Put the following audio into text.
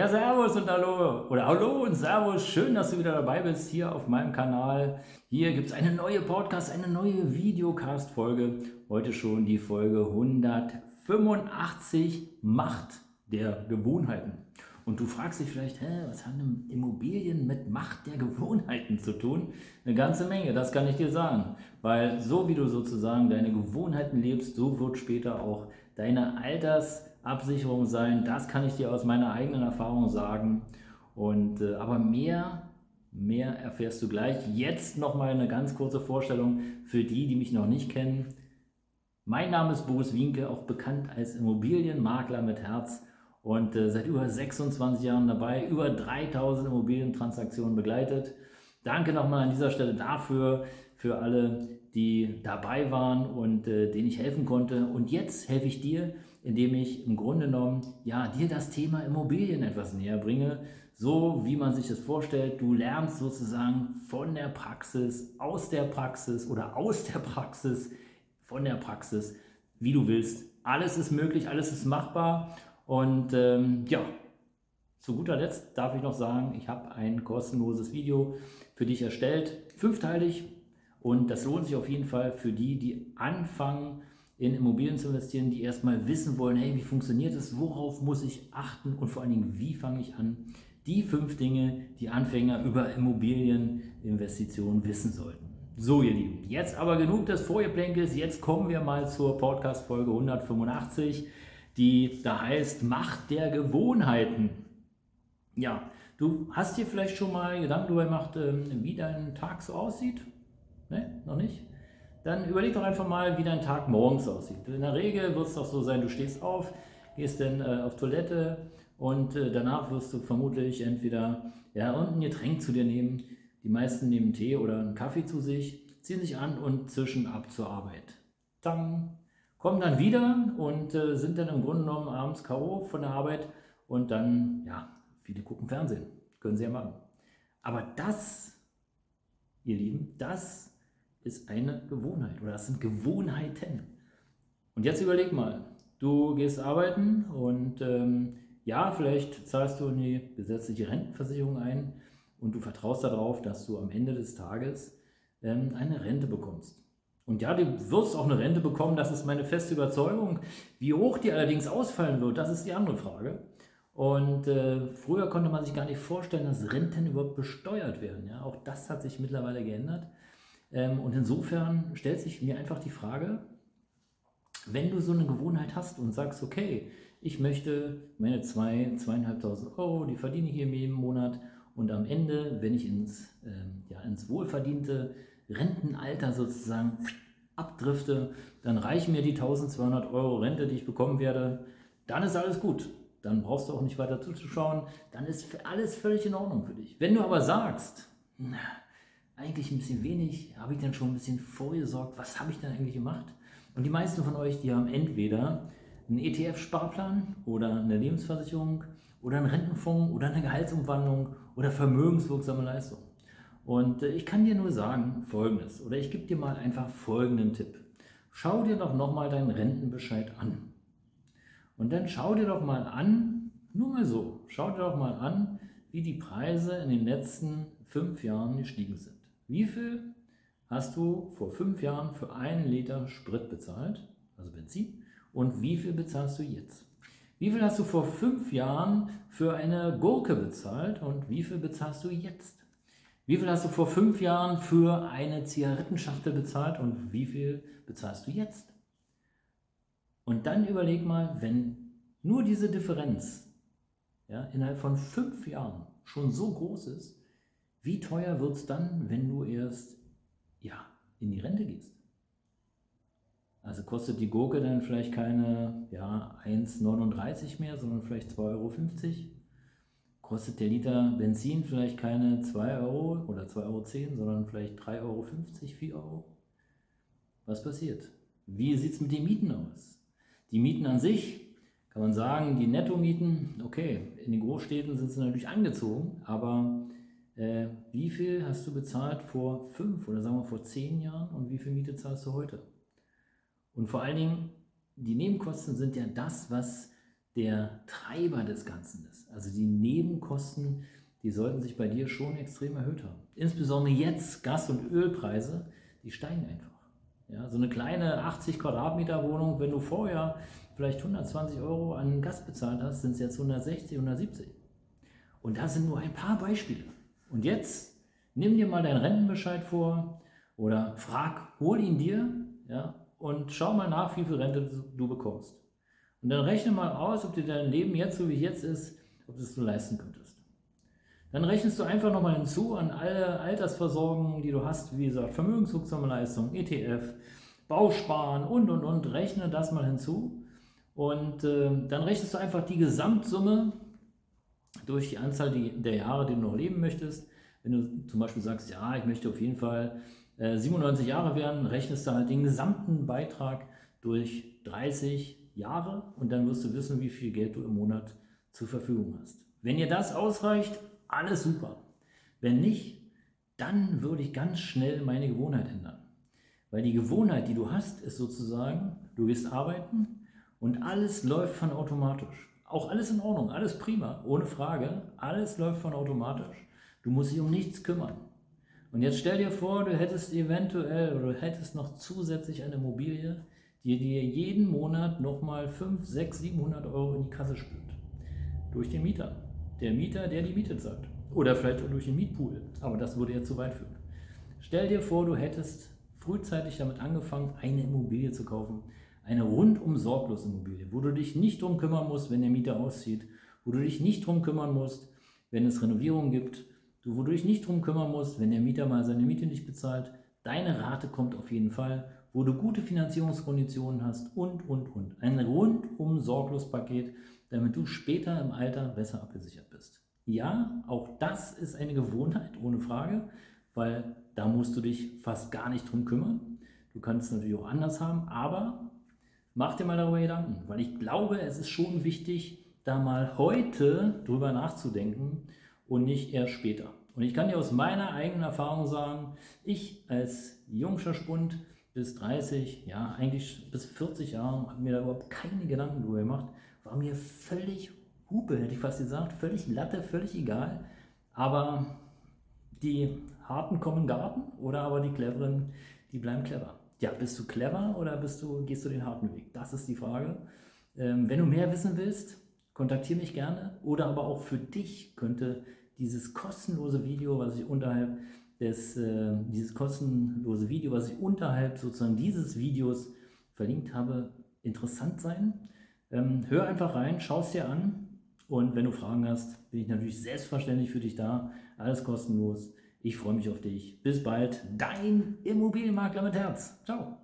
Ja, Servus und Hallo. Oder Hallo und Servus. Schön, dass du wieder dabei bist hier auf meinem Kanal. Hier gibt es eine neue Podcast, eine neue Videocast-Folge. Heute schon die Folge 185 Macht der Gewohnheiten. Und du fragst dich vielleicht, hä, was haben Immobilien mit Macht der Gewohnheiten zu tun? Eine ganze Menge, das kann ich dir sagen. Weil so wie du sozusagen deine Gewohnheiten lebst, so wird später auch deine Alters- Absicherung sein. Das kann ich dir aus meiner eigenen Erfahrung sagen. Und, äh, aber mehr, mehr erfährst du gleich. Jetzt nochmal eine ganz kurze Vorstellung für die, die mich noch nicht kennen. Mein Name ist Boris Wienke, auch bekannt als Immobilienmakler mit Herz und äh, seit über 26 Jahren dabei, über 3000 Immobilientransaktionen begleitet. Danke nochmal an dieser Stelle dafür, für alle, die dabei waren und äh, denen ich helfen konnte. Und jetzt helfe ich dir, indem ich im Grunde genommen ja, dir das Thema Immobilien etwas näher bringe, so wie man sich das vorstellt. Du lernst sozusagen von der Praxis, aus der Praxis oder aus der Praxis, von der Praxis, wie du willst. Alles ist möglich, alles ist machbar. Und ähm, ja, zu guter Letzt darf ich noch sagen, ich habe ein kostenloses Video für dich erstellt, fünfteilig. Und das lohnt sich auf jeden Fall für die, die anfangen, in Immobilien zu investieren, die erstmal wissen wollen, hey, wie funktioniert es, worauf muss ich achten und vor allen Dingen, wie fange ich an? Die fünf Dinge, die Anfänger über Immobilieninvestitionen wissen sollten. So, ihr Lieben, jetzt aber genug des Vorgeplänkels. Jetzt kommen wir mal zur Podcast-Folge 185, die da heißt Macht der Gewohnheiten. Ja, du hast dir vielleicht schon mal Gedanken darüber gemacht, ähm, wie dein Tag so aussieht? Ne, noch nicht? Dann überleg doch einfach mal, wie dein Tag morgens aussieht. In der Regel wird es doch so sein, du stehst auf, gehst dann äh, auf Toilette und äh, danach wirst du vermutlich entweder ja, ein Getränk zu dir nehmen. Die meisten nehmen Tee oder einen Kaffee zu sich, ziehen sich an und zischen ab zur Arbeit. Tang! Kommen dann wieder und äh, sind dann im Grunde genommen abends K.O. von der Arbeit und dann, ja, viele gucken Fernsehen. Können sie ja machen. Aber das, ihr Lieben, das ist eine Gewohnheit oder das sind Gewohnheiten. Und jetzt überleg mal, du gehst arbeiten und ähm, ja, vielleicht zahlst du in die gesetzliche Rentenversicherung ein und du vertraust darauf, dass du am Ende des Tages ähm, eine Rente bekommst. Und ja, du wirst auch eine Rente bekommen, das ist meine feste Überzeugung. Wie hoch die allerdings ausfallen wird, das ist die andere Frage. Und äh, früher konnte man sich gar nicht vorstellen, dass Renten überhaupt besteuert werden. Ja? Auch das hat sich mittlerweile geändert. Ähm, und insofern stellt sich mir einfach die Frage, wenn du so eine Gewohnheit hast und sagst, okay, ich möchte meine zwei, zweieinhalbtausend Euro, die verdiene ich hier jeden Monat und am Ende, wenn ich ins, äh, ja, ins wohlverdiente Rentenalter sozusagen abdrifte, dann reichen mir die 1200 Euro Rente, die ich bekommen werde, dann ist alles gut. Dann brauchst du auch nicht weiter zuzuschauen, dann ist alles völlig in Ordnung für dich. Wenn du aber sagst, na, eigentlich ein bisschen wenig, habe ich dann schon ein bisschen vorgesorgt, was habe ich denn eigentlich gemacht? Und die meisten von euch, die haben entweder einen ETF-Sparplan oder eine Lebensversicherung oder einen Rentenfonds oder eine Gehaltsumwandlung oder vermögenswirksame Leistung. Und äh, ich kann dir nur sagen folgendes, oder ich gebe dir mal einfach folgenden Tipp. Schau dir doch nochmal deinen Rentenbescheid an. Und dann schau dir doch mal an, nur mal so, schau dir doch mal an, wie die Preise in den letzten fünf Jahren gestiegen sind. Wie viel hast du vor fünf Jahren für einen Liter Sprit bezahlt, also Benzin, und wie viel bezahlst du jetzt? Wie viel hast du vor fünf Jahren für eine Gurke bezahlt und wie viel bezahlst du jetzt? Wie viel hast du vor fünf Jahren für eine Zigarettenschachtel bezahlt und wie viel bezahlst du jetzt? Und dann überleg mal, wenn nur diese Differenz ja, innerhalb von fünf Jahren schon so groß ist, wie teuer wird es dann, wenn du erst ja, in die Rente gehst? Also kostet die Gurke dann vielleicht keine ja, 1,39 mehr, sondern vielleicht 2,50 Euro. kostet der Liter Benzin vielleicht keine 2 Euro oder 2,10 Euro, sondern vielleicht 3,50 Euro, 4 Euro. Was passiert? Wie sieht es mit den Mieten aus? Die Mieten an sich, kann man sagen, die Nettomieten, okay, in den Großstädten sind sie natürlich angezogen, aber äh, wie viel hast du bezahlt vor fünf oder sagen wir vor zehn Jahren und wie viel Miete zahlst du heute? Und vor allen Dingen, die Nebenkosten sind ja das, was der Treiber des Ganzen ist. Also die Nebenkosten, die sollten sich bei dir schon extrem erhöht haben. Insbesondere jetzt Gas- und Ölpreise, die steigen einfach. Ja, so eine kleine 80 Quadratmeter Wohnung, wenn du vorher vielleicht 120 Euro an Gas bezahlt hast, sind es jetzt 160, 170. Und das sind nur ein paar Beispiele. Und jetzt nimm dir mal deinen Rentenbescheid vor oder frag, hol ihn dir ja, und schau mal nach, wie viel Rente du bekommst. Und dann rechne mal aus, ob dir dein Leben jetzt so wie es jetzt ist, ob du es so leisten könntest. Dann rechnest du einfach nochmal hinzu an alle Altersversorgungen, die du hast, wie gesagt, vermögenswirksame ETF, Bausparen und und und. Rechne das mal hinzu. Und äh, dann rechnest du einfach die Gesamtsumme durch die Anzahl der Jahre, die du noch leben möchtest. Wenn du zum Beispiel sagst, ja, ich möchte auf jeden Fall äh, 97 Jahre werden, rechnest du halt den gesamten Beitrag durch 30 Jahre und dann wirst du wissen, wie viel Geld du im Monat zur Verfügung hast. Wenn dir das ausreicht, alles super. Wenn nicht, dann würde ich ganz schnell meine Gewohnheit ändern. Weil die Gewohnheit, die du hast, ist sozusagen, du gehst arbeiten und alles läuft von automatisch. Auch alles in Ordnung, alles prima, ohne Frage. Alles läuft von automatisch. Du musst dich um nichts kümmern. Und jetzt stell dir vor, du hättest eventuell oder du hättest noch zusätzlich eine Immobilie, die dir jeden Monat nochmal 5, 6, 700 Euro in die Kasse spült. Durch den Mieter. Der Mieter, der die Miete zahlt. Oder vielleicht auch durch den Mietpool. Aber das würde ja zu weit führen. Stell dir vor, du hättest frühzeitig damit angefangen, eine Immobilie zu kaufen, eine rundum sorglos Immobilie, wo du dich nicht drum kümmern musst, wenn der Mieter auszieht, wo du dich nicht drum kümmern musst, wenn es Renovierungen gibt, wo du dich nicht drum kümmern musst, wenn der Mieter mal seine Miete nicht bezahlt. Deine Rate kommt auf jeden Fall, wo du gute Finanzierungskonditionen hast und, und, und. Ein rundum sorglos Paket, damit du später im Alter besser abgesichert bist. Ja, auch das ist eine Gewohnheit, ohne Frage, weil da musst du dich fast gar nicht drum kümmern. Du kannst es natürlich auch anders haben, aber Mach dir mal darüber Gedanken, weil ich glaube, es ist schon wichtig, da mal heute drüber nachzudenken und nicht erst später. Und ich kann dir aus meiner eigenen Erfahrung sagen, ich als jungscher Spund bis 30, ja eigentlich bis 40 Jahre, habe mir da überhaupt keine Gedanken drüber gemacht, war mir völlig Hupe, hätte ich fast gesagt, völlig Latte, völlig egal. Aber die Harten kommen Garten oder aber die Cleveren, die bleiben clever ja, bist du clever oder bist du, gehst du den harten Weg? Das ist die Frage. Ähm, wenn du mehr wissen willst, kontaktiere mich gerne. Oder aber auch für dich könnte dieses kostenlose Video, was ich unterhalb des, äh, dieses kostenlose Video, was ich unterhalb sozusagen dieses Videos verlinkt habe, interessant sein. Ähm, hör einfach rein, schau es dir an. Und wenn du Fragen hast, bin ich natürlich selbstverständlich für dich da. Alles kostenlos. Ich freue mich auf dich. Bis bald. Dein Immobilienmakler mit Herz. Ciao.